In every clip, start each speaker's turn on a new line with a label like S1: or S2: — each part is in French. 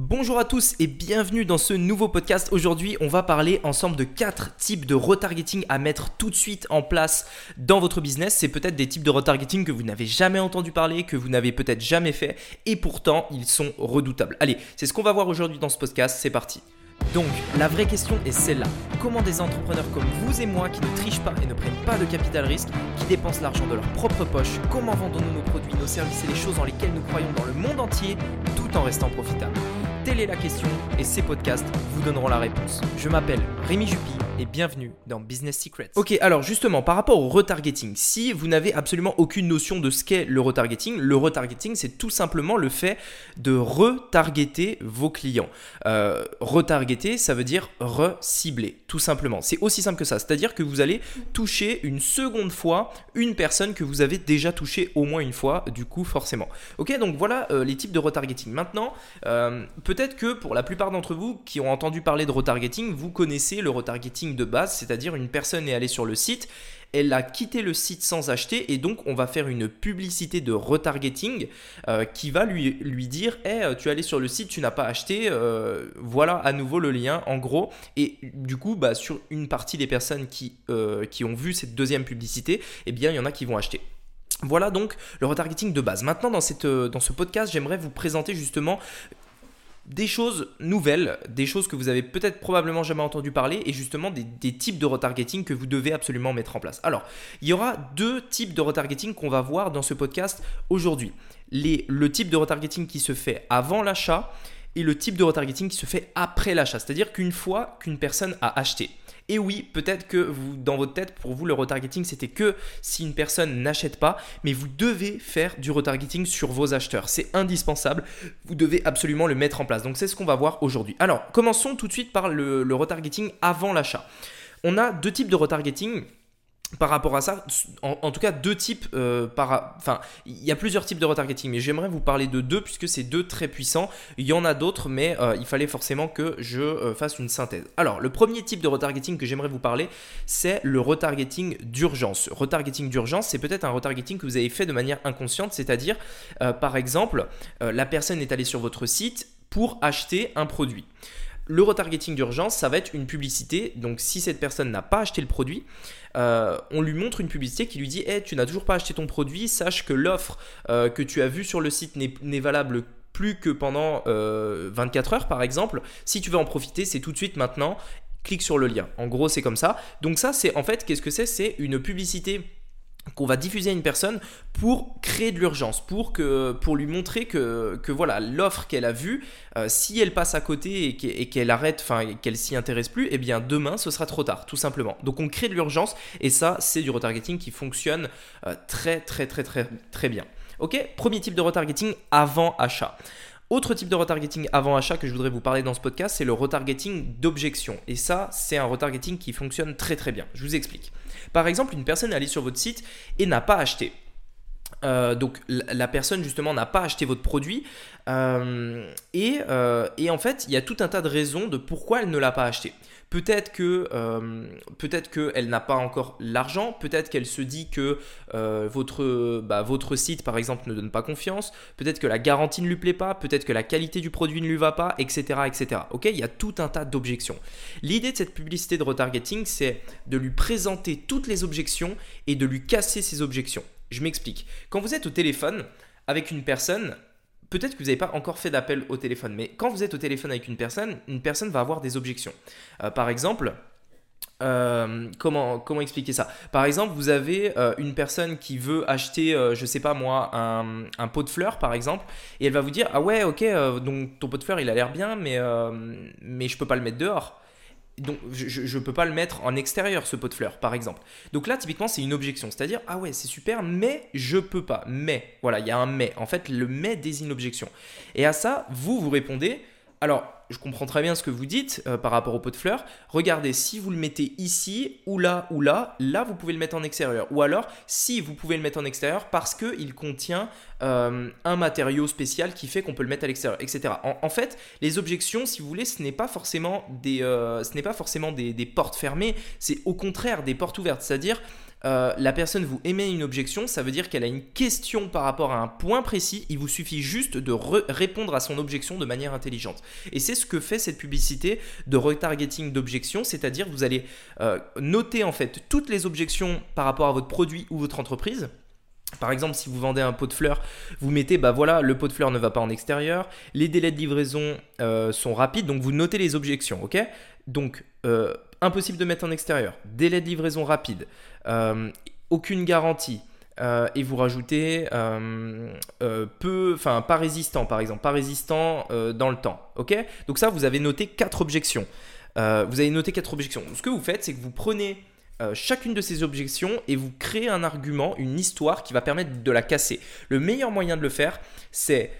S1: Bonjour à tous et bienvenue dans ce nouveau podcast. Aujourd'hui, on va parler ensemble de quatre types de retargeting à mettre tout de suite en place dans votre business. C'est peut-être des types de retargeting que vous n'avez jamais entendu parler, que vous n'avez peut-être jamais fait et pourtant ils sont redoutables. Allez, c'est ce qu'on va voir aujourd'hui dans ce podcast. C'est parti. Donc, la vraie question est celle-là. Comment des entrepreneurs comme vous et moi qui ne trichent pas et ne prennent pas de capital risque, qui dépensent l'argent de leur propre poche, comment vendons-nous nos produits, nos services et les choses dans lesquelles nous croyons dans le monde entier tout en restant profitables? Telle est la question et ces podcasts vous donneront la réponse. Je m'appelle Rémi Jupy et bienvenue dans Business Secrets. Ok, alors justement, par rapport au retargeting, si vous n'avez absolument aucune notion de ce qu'est le retargeting, le retargeting, c'est tout simplement le fait de retargeter vos clients. Euh, retargeter, ça veut dire recibler, tout simplement. C'est aussi simple que ça, c'est-à-dire que vous allez toucher une seconde fois une personne que vous avez déjà touchée au moins une fois, du coup, forcément. Ok, donc voilà euh, les types de retargeting. Maintenant, euh, peut peut-être que pour la plupart d'entre vous qui ont entendu parler de retargeting, vous connaissez le retargeting de base, c'est-à-dire une personne est allée sur le site, elle a quitté le site sans acheter et donc on va faire une publicité de retargeting euh, qui va lui, dire hey, euh, tu es allé sur le site, tu n'as pas acheté, euh, voilà à nouveau le lien en gros. Et du coup, bah, sur une partie des personnes qui, qui ont vu cette deuxième publicité, eh bien il y en a qui vont acheter. Voilà donc le retargeting de base. Maintenant, dans, cette, dans ce podcast, j'aimerais vous présenter justement des choses nouvelles, des choses que vous avez peut-être probablement jamais entendu parler et justement des, types de retargeting que vous devez absolument mettre en place. Alors, il y aura deux types de retargeting qu'on va voir dans ce podcast aujourd'hui. le type de retargeting qui se fait avant l'achat et le type de retargeting qui se fait après l'achat. C'est-à-dire qu'une fois qu'une personne a acheté. Et oui, peut-être que vous, dans votre tête, pour vous, le retargeting, c'était que si une personne n'achète pas, mais vous devez faire du retargeting sur vos acheteurs. C'est indispensable. Vous devez absolument le mettre en place. Donc, c'est ce qu'on va voir aujourd'hui. Alors, commençons tout de suite par le, le retargeting avant l'achat. On a deux types de retargeting par rapport à ça, en, tout cas deux types, euh, enfin il y a plusieurs types de retargeting, mais j'aimerais vous parler de deux puisque c'est deux très puissants. Il y en a d'autres, mais euh, il fallait forcément que je euh, fasse une synthèse. Alors le premier type de retargeting que j'aimerais vous parler, c'est le retargeting d'urgence. Retargeting d'urgence, c'est peut-être un retargeting que vous avez fait de manière inconsciente, c'est-à-dire par exemple la personne est allée sur votre site pour acheter un produit. Le retargeting d'urgence, ça va être une publicité. Donc, si cette personne n'a pas acheté le produit, euh, on lui montre une publicité qui lui dit hey, tu n'as toujours pas acheté ton produit, sache que l'offre euh, que tu as vue sur le site n'est valable plus que pendant 24 euh, heures par exemple. Si tu veux en profiter, c'est tout de suite maintenant. Clique sur le lien. En gros, c'est comme ça. Donc ça, c'est en fait, qu'est-ce que c'est? C'est une publicité qu'on va diffuser à une personne pour créer de l'urgence, pour, pour lui montrer que, que voilà l'offre qu'elle a vue, euh, si elle passe à côté et qu'elle arrête, enfin qu'elle s'y intéresse plus, eh bien demain ce sera trop tard, tout simplement. Donc on crée de l'urgence et ça c'est du retargeting qui fonctionne euh, très très très très très bien. Ok, premier type de retargeting avant achat. Autre type de retargeting avant achat que je voudrais vous parler dans ce podcast, c'est le retargeting d'objection. Et ça, c'est un retargeting qui fonctionne très très bien. Je vous explique. Par exemple, une personne est allée sur votre site et n'a pas acheté. Euh, donc la personne justement n'a pas acheté votre produit euh, euh, et, en fait il y a tout un tas de raisons de pourquoi elle ne l'a pas acheté. Peut-être que peut-être qu'elle n'a pas encore l'argent, peut-être qu'elle se dit que votre, bah, votre site par exemple ne donne pas confiance, peut-être que la garantie ne lui plaît pas, peut-être que la qualité du produit ne lui va pas, etc. etc. Il y a tout un tas d'objections. L'idée de cette publicité de retargeting, c'est de lui présenter toutes les objections et de lui casser ces objections. Je m'explique. Quand vous êtes au téléphone avec une personne, peut-être que vous n'avez pas encore fait d'appel au téléphone, mais quand vous êtes au téléphone avec une personne, une personne va avoir des objections. Euh, par exemple, euh, comment, expliquer ça? Par exemple, vous avez euh, une personne qui veut acheter, je sais pas moi, un, un, pot de fleurs par exemple, et elle va vous dire Ah ouais, ok, donc ton pot de fleurs il a l'air bien, mais, mais je peux pas le mettre dehors donc je ne peux pas le mettre en extérieur ce pot de fleurs par exemple. Donc là typiquement c'est une objection, c'est-à-dire ah ouais c'est super mais je peux pas. Mais voilà il y a un mais. En fait le mais désigne l'objection. Et à ça vous vous répondez alors je comprends très bien ce que vous dites euh, par rapport au pot de fleurs. Regardez, si vous le mettez ici, ou là, ou là, là, vous pouvez le mettre en extérieur. Ou alors, si vous pouvez le mettre en extérieur parce qu'il contient euh, un matériau spécial qui fait qu'on peut le mettre à l'extérieur, etc. En, fait, les objections, si vous voulez, ce n'est pas forcément des, euh, pas forcément des portes fermées, c'est au contraire des portes ouvertes. C'est-à-dire, euh, la personne vous émet une objection, ça veut dire qu'elle a une question par rapport à un point précis. Il vous suffit juste de répondre à son objection de manière intelligente. Et c'est ce que fait cette publicité de retargeting d'objections, c'est-à-dire vous allez euh, noter en fait toutes les objections par rapport à votre produit ou votre entreprise. Par exemple, si vous vendez un pot de fleurs, vous mettez, bah voilà, le pot de fleurs ne va pas en extérieur, les délais de livraison euh, sont rapides, donc vous notez les objections, ok? Donc, impossible de mettre en extérieur, délai de livraison rapide, euh, aucune garantie. Euh, et vous rajoutez euh, peu, enfin pas résistant par exemple, pas résistant dans le temps. Ok? Donc ça, vous avez noté quatre objections. vous avez noté quatre objections. Ce que vous faites, c'est que vous prenez chacune de ces objections et vous créez un argument, une histoire qui va permettre de la casser. Le meilleur moyen de le faire, c'est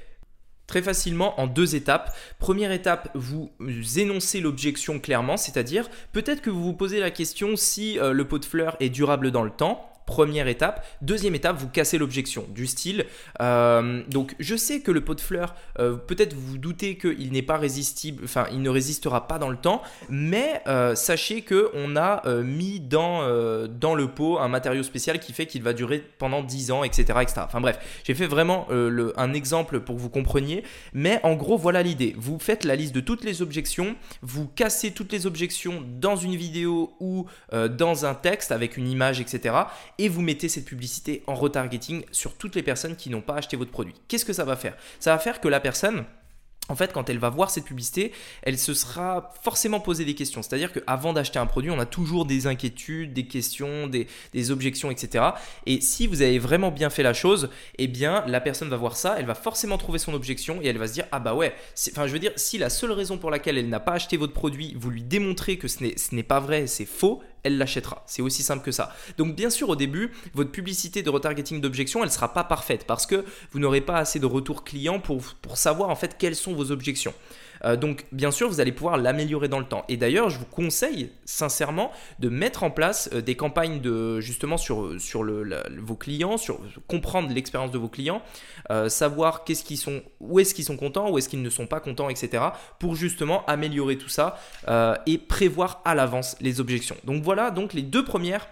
S1: très facilement en deux étapes. Première étape, vous énoncez l'objection clairement, c'est-à-dire peut-être que vous vous posez la question si euh, le pot de fleurs est durable dans le temps première étape. Deuxième étape, vous cassez l'objection du style. Euh, donc je sais que le pot de fleurs, euh, peut-être vous doutez qu'il n'est pas résistible, enfin il ne résistera pas dans le temps, mais euh, sachez que on a mis dans, le pot un matériau spécial qui fait qu'il va durer pendant 10 ans, etc. etc. Enfin bref, j'ai fait vraiment un exemple pour que vous compreniez, mais en gros voilà l'idée. Vous faites la liste de toutes les objections, vous cassez toutes les objections dans une vidéo ou dans un texte avec une image, etc et vous mettez cette publicité en retargeting sur toutes les personnes qui n'ont pas acheté votre produit. Qu'est-ce que ça va faire? Ça va faire que la personne en fait, quand elle va voir cette publicité, elle se sera forcément posé des questions. C'est-à-dire qu'avant d'acheter un produit, on a toujours des inquiétudes, des questions, des, objections, etc. Et si vous avez vraiment bien fait la chose, eh bien, la personne va voir ça, elle va forcément trouver son objection et elle va se dire Ah bah ouais, enfin, je veux dire, si la seule raison pour laquelle elle n'a pas acheté votre produit, vous lui démontrez que ce n'est pas vrai, c'est faux, elle l'achètera. C'est aussi simple que ça. Donc bien sûr au début, votre publicité de retargeting d'objection, elle ne sera pas parfaite parce que vous n'aurez pas assez de retours clients pour, pour savoir en fait quelles sont vos objections. Euh, donc bien sûr, vous allez pouvoir l'améliorer dans le temps. Et d'ailleurs, je vous conseille sincèrement de mettre en place euh, des campagnes justement sur, vos clients, sur comprendre l'expérience de vos clients, euh, savoir qu'est-ce sont, où est-ce qu'ils sont contents, où est-ce qu'ils ne sont pas contents, etc. Pour justement améliorer tout ça et prévoir à l'avance les objections. Donc voilà donc les deux premières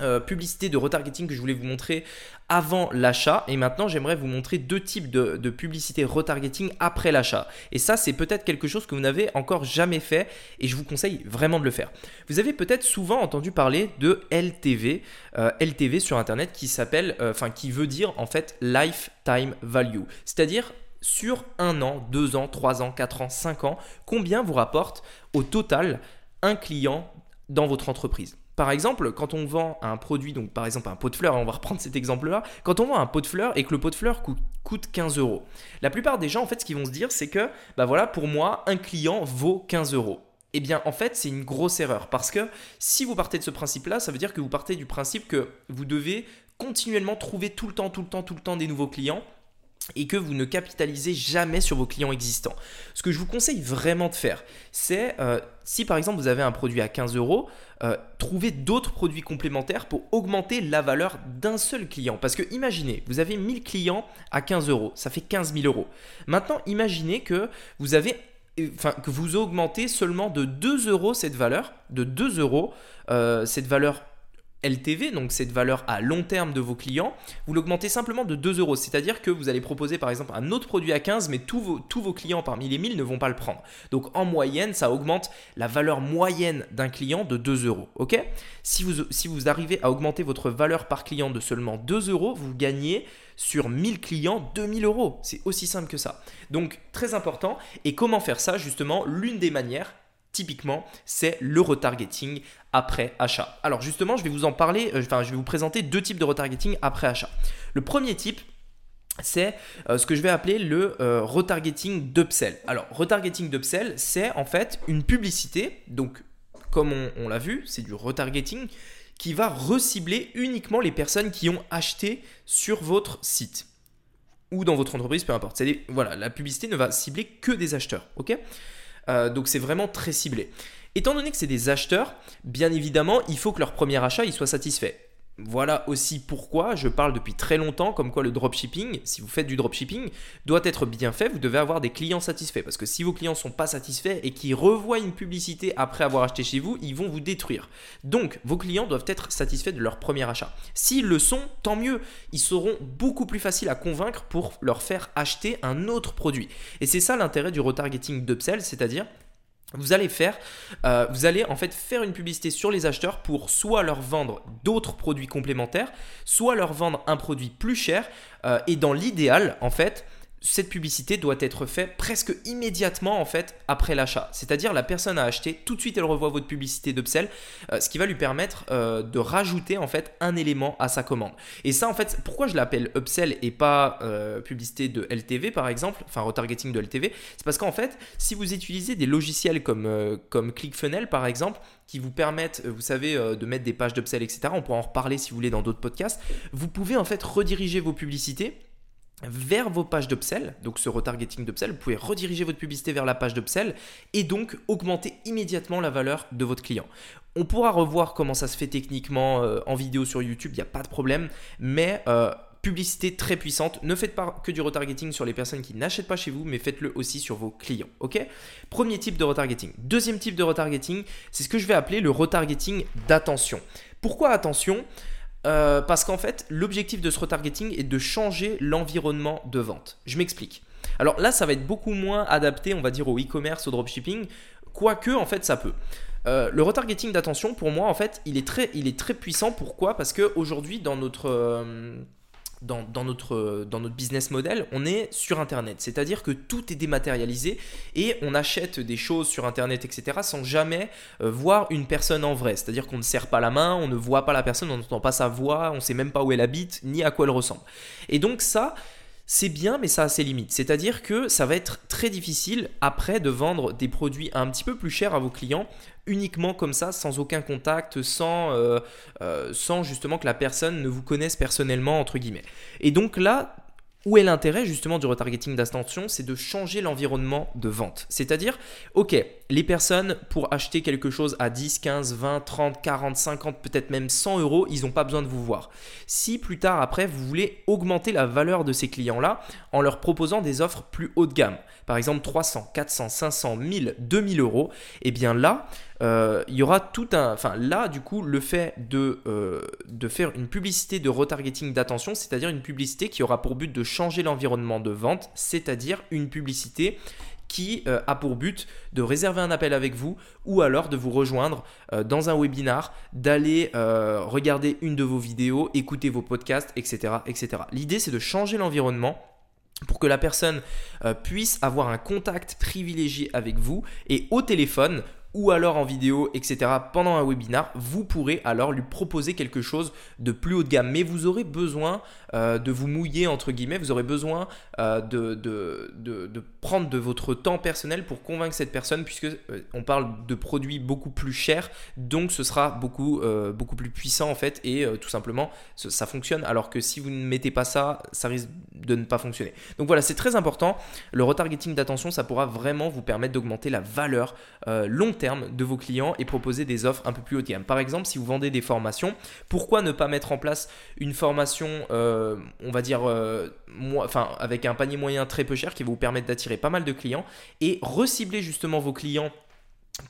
S1: euh, publicité de retargeting que je voulais vous montrer avant l'achat. Et maintenant j'aimerais vous montrer deux types de, de publicité retargeting après l'achat. Et ça c'est peut-être quelque chose que vous n'avez encore jamais fait et je vous conseille vraiment de le faire. Vous avez peut-être souvent entendu parler de LTV euh, LTV sur internet qui s'appelle euh, enfin qui veut dire en fait lifetime value. C'est-à-dire sur un an, deux ans, trois ans, quatre ans, cinq ans, combien vous rapporte au total un client dans votre entreprise. Par exemple, quand on vend un produit, donc par exemple un pot de fleurs, on va reprendre cet exemple-là, quand on vend un pot de fleurs et que le pot de fleurs coûte, 15 euros, la plupart des gens, en fait, ce qu'ils vont se dire, c'est que, bah voilà, pour moi, un client vaut 15 euros. Eh bien, en fait, c'est une grosse erreur parce que si vous partez de ce principe-là, ça veut dire que vous partez du principe que vous devez continuellement trouver tout le temps, tout le temps, tout le temps des nouveaux clients et que vous ne capitalisez jamais sur vos clients existants. Ce que je vous conseille vraiment de faire, c'est euh, si par exemple vous avez un produit à 15 euros, euh, trouver d'autres produits complémentaires pour augmenter la valeur d'un seul client. Parce que imaginez, vous avez 1000 clients à 15 euros, ça fait 15 000 euros. Maintenant, imaginez que vous avez augmentez seulement de 2 euros cette valeur, de 2 euros, euh, cette valeur LTV, donc cette valeur à long terme de vos clients, vous l'augmentez simplement de 2 euros. C'est-à-dire que vous allez proposer par exemple un autre produit à 15, mais tous vos, clients parmi les 1000 ne vont pas le prendre. Donc en moyenne, ça augmente la valeur moyenne d'un client de 2 euros. Ok? Si vous, si vous arrivez à augmenter votre valeur par client de seulement 2 euros, vous gagnez sur 1000 clients 2000 euros. C'est aussi simple que ça. Donc très important. Et comment faire ça? Justement, l'une des manières, typiquement, c'est le retargeting après achat. Alors justement, je vais vous en parler, euh, enfin je vais vous présenter deux types de retargeting après achat. Le premier type, c'est euh, ce que je vais appeler le euh, retargeting d'upsell. Alors, retargeting d'upsell, c'est en fait une publicité, donc comme on, l'a vu, c'est du retargeting qui va recibler uniquement les personnes qui ont acheté sur votre site ou dans votre entreprise, peu importe. Voilà, la publicité ne va cibler que des acheteurs, ok? Donc c'est vraiment très ciblé. Étant donné que c'est des acheteurs, bien évidemment, il faut que leur premier achat il soit satisfait. Voilà aussi pourquoi je parle depuis très longtemps comme quoi le dropshipping, si vous faites du dropshipping, doit être bien fait. Vous devez avoir des clients satisfaits parce que si vos clients ne sont pas satisfaits et qu'ils revoient une publicité après avoir acheté chez vous, ils vont vous détruire. Donc vos clients doivent être satisfaits de leur premier achat. S'ils le sont, tant mieux. Ils seront beaucoup plus faciles à convaincre pour leur faire acheter un autre produit. Et c'est ça l'intérêt du retargeting d'upsell, c'est-à-dire vous allez faire, euh, vous allez en fait faire une publicité sur les acheteurs pour soit leur vendre d'autres produits complémentaires, soit leur vendre un produit plus cher. Euh, et dans l'idéal, en fait, cette publicité doit être faite presque immédiatement en fait après l'achat. C'est-à-dire la personne a acheté, tout de suite elle revoit votre publicité d'upsell, euh, ce qui va lui permettre euh, de rajouter en fait un élément à sa commande. Et ça en fait, pourquoi je l'appelle upsell et pas euh, publicité de LTV par exemple, enfin retargeting de LTV, c'est parce qu'en fait, si vous utilisez des logiciels comme, comme ClickFunnels par exemple, qui vous permettent, vous savez, de mettre des pages d'upsell, etc. On pourra en reparler si vous voulez dans d'autres podcasts. Vous pouvez en fait rediriger vos publicités vers vos pages d'upsell, donc ce retargeting d'upsell, vous pouvez rediriger votre publicité vers la page d'upsell et donc augmenter immédiatement la valeur de votre client. On pourra revoir comment ça se fait techniquement euh, en vidéo sur YouTube, il n'y a pas de problème, mais euh, publicité très puissante. Ne faites pas que du retargeting sur les personnes qui n'achètent pas chez vous, mais faites-le aussi sur vos clients. Ok? Premier type de retargeting. Deuxième type de retargeting, c'est ce que je vais appeler le retargeting d'attention. Pourquoi attention? Euh, parce qu'en fait, l'objectif de ce retargeting est de changer l'environnement de vente. Je m'explique. Alors là, ça va être beaucoup moins adapté, on va dire, au e-commerce, au dropshipping, quoique, en fait, ça peut. Euh, le retargeting d'attention, pour moi, en fait, il est très, il est très puissant. Pourquoi? Parce qu'aujourd'hui, dans notre... Euh, dans, notre, dans notre business model, on est sur Internet. C'est-à-dire que tout est dématérialisé et on achète des choses sur Internet, etc., sans jamais euh, voir une personne en vrai. C'est-à-dire qu'on ne serre pas la main, on ne voit pas la personne, on n'entend pas sa voix, on ne sait même pas où elle habite, ni à quoi elle ressemble. Et donc ça, c'est bien, mais ça a ses limites. C'est-à-dire que ça va être très difficile après de vendre des produits un petit peu plus chers à vos clients uniquement comme ça, sans aucun contact, sans, euh, euh, justement que la personne ne vous connaisse personnellement, entre guillemets. Et donc là, où est l'intérêt justement du retargeting d'attention C'est de changer l'environnement de vente. C'est-à-dire, ok, les personnes pour acheter quelque chose à 10, 15, 20, 30, 40, 50, peut-être même 100 euros, ils n'ont pas besoin de vous voir. Si plus tard après, vous voulez augmenter la valeur de ces clients-là en leur proposant des offres plus haut de gamme, par exemple 300, 400, 500, 1000, 2000 euros, eh bien là, euh, il y aura tout un... Enfin là, du coup, le fait de, euh, de faire une publicité de retargeting d'attention, c'est-à-dire une publicité qui aura pour but de changer l'environnement de vente, c'est-à-dire une publicité qui euh, a pour but de réserver un appel avec vous ou alors de vous rejoindre dans un webinar, d'aller regarder une de vos vidéos, écouter vos podcasts, etc. etc. L'idée c'est de changer l'environnement pour que la personne puisse avoir un contact privilégié avec vous et au téléphone ou alors en vidéo, etc. pendant un webinar, vous pourrez alors lui proposer quelque chose de plus haut de gamme. Mais vous aurez besoin euh, de vous mouiller, entre guillemets, vous aurez besoin euh, de, de, de, prendre de votre temps personnel pour convaincre cette personne, puisque euh, on parle de produits beaucoup plus chers, donc ce sera beaucoup, beaucoup plus puissant en fait, et tout simplement, ça fonctionne. Alors que si vous ne mettez pas ça, ça risque de ne pas fonctionner. Donc voilà, c'est très important. Le retargeting d'attention, ça pourra vraiment vous permettre d'augmenter la valeur long de vos clients et proposer des offres un peu plus haut de gamme. Par exemple, si vous vendez des formations, pourquoi ne pas mettre en place une formation, euh, on va dire, euh, enfin, avec un panier moyen très peu cher qui va vous permettre d'attirer pas mal de clients et recibler justement vos clients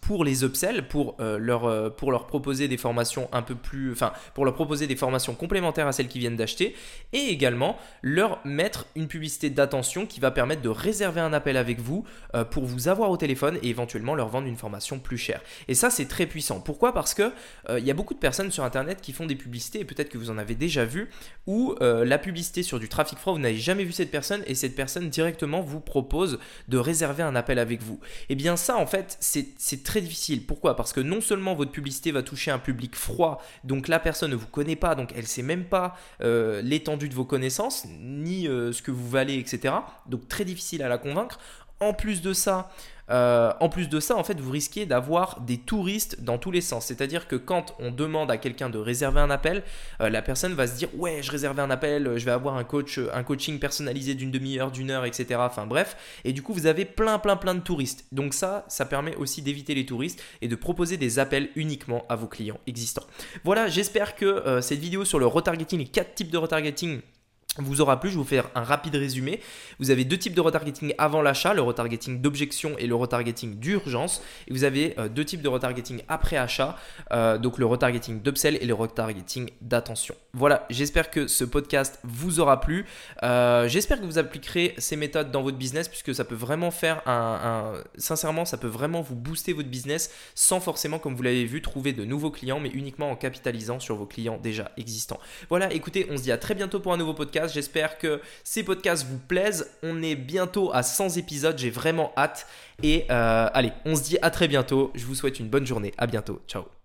S1: pour les upsells, pour, euh, leur, euh, pour leur proposer des formations un peu plus, enfin, pour leur proposer des formations complémentaires à celles qu'ils viennent d'acheter, et également leur mettre une publicité d'attention qui va permettre de réserver un appel avec vous euh, pour vous avoir au téléphone et éventuellement leur vendre une formation plus chère. Et ça, c'est très puissant. Pourquoi? Parce que il y a beaucoup de personnes sur Internet qui font des publicités, et peut-être que vous en avez déjà vu, où la publicité sur du trafic froid, vous n'avez jamais vu cette personne, et cette personne directement vous propose de réserver un appel avec vous. Et eh bien ça, en fait, c'est très difficile. Pourquoi? Parce que non seulement votre publicité va toucher un public froid, donc la personne ne vous connaît pas, donc elle sait même pas euh, l'étendue de vos connaissances, ni euh, ce que vous valez, etc. Donc très difficile à la convaincre. En plus de ça, euh, en plus de ça, en fait, vous risquez d'avoir des touristes dans tous les sens. C'est-à-dire que quand on demande à quelqu'un de réserver un appel, euh, la personne va se dire ouais, je réservais un appel, je vais avoir un coach, un coaching personnalisé d'une demi-heure, d'une heure, etc. Enfin bref. Et du coup, vous avez plein, plein, plein de touristes. Donc ça, ça permet aussi d'éviter les touristes et de proposer des appels uniquement à vos clients existants. Voilà, j'espère que euh, cette vidéo sur le retargeting, les quatre types de retargeting vous aura plu. Je vais vous faire un rapide résumé. Vous avez deux types de retargeting avant l'achat, le retargeting d'objection et le retargeting d'urgence. Et vous avez euh, deux types de retargeting après achat, euh, donc le retargeting d'upsell et le retargeting d'attention. Voilà, j'espère que ce podcast vous aura plu. Euh, j'espère que vous appliquerez ces méthodes dans votre business puisque ça peut vraiment faire un, Sincèrement, ça peut vraiment vous booster votre business sans forcément, comme vous l'avez vu, trouver de nouveaux clients, mais uniquement en capitalisant sur vos clients déjà existants. Voilà, écoutez, on se dit à très bientôt pour un nouveau J'espère que ces podcasts vous plaisent. On est bientôt à 100 épisodes. J'ai vraiment hâte. Et euh, allez, on se dit à très bientôt. Je vous souhaite une bonne journée. À bientôt. Ciao.